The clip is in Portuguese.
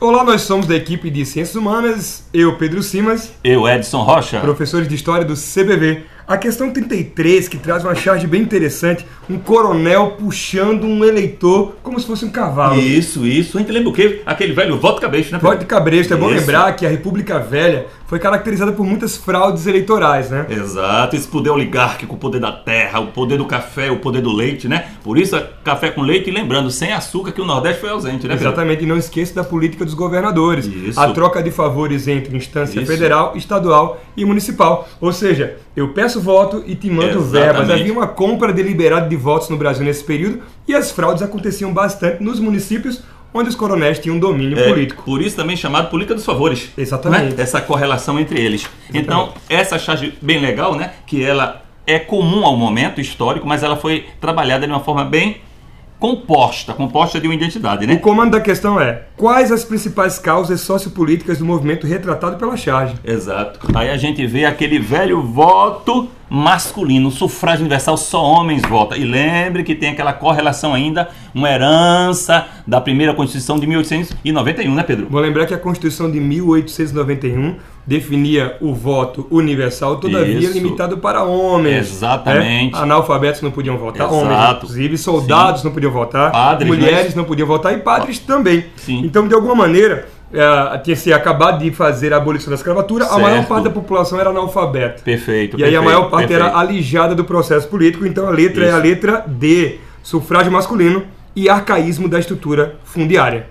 Olá, nós somos da equipe de Ciências Humanas, eu, Pedro Simas, Eu, Edson Rocha. professores de História do CBV. A questão 33, que traz uma charge bem interessante, um coronel puxando um eleitor como se fosse um cavalo. Isso, isso. A gente lembra o quê? Aquele velho voto cabresto, né? Voto cabresto, é bom Isso. lembrar que a República Velha foi caracterizada por muitas fraudes eleitorais, né? Exato, esse poder oligárquico, o poder da terra, o poder do café, o poder do leite, né? Por isso, é café com leite e lembrando, sem açúcar que o Nordeste foi ausente, né? Pedro? Exatamente, e não esqueça da política dos governadores. Isso. A troca de favores entre instância Isso. federal, estadual e municipal. Ou seja, eu peço voto e te mando Exatamente. verbas. Havia uma compra deliberada de votos no Brasil nesse período e as fraudes aconteciam bastante nos municípios onde os coronéis tinham domínio É, político. Por isso também chamado política dos favores. Exatamente. né? Essa correlação entre eles. Então, essa charge bem legal, né? Que ela é comum ao momento histórico, mas ela foi trabalhada de uma forma bem composta, composta de uma identidade, O né? comando da questão é: quais as principais causas sociopolíticas do movimento retratado pela charge? Exato. Aí a gente vê aquele velho voto masculino, sufrágio universal, só homens votam. E lembre que tem aquela correlação ainda, uma herança da primeira Constituição de 1891, né, Pedro? Vou lembrar que a Constituição de 1891 definia o voto universal, todavia Isso. limitado para homens. Exatamente. né? Analfabetos não podiam votar, Exato. homens inclusive, soldados não podiam votar, Padres, mulheres mas- não podiam votar e padres também. Sim. Então, de alguma maneira, eh, tinha se acabado de fazer a abolição da escravatura, a maior Certo. parte da população era analfabeta. Perfeito. E aí a perfeito, maior parte perfeito. era alijada do processo político, então a letra é Isso. a letra D, sufrágio masculino e arcaísmo da estrutura fundiária.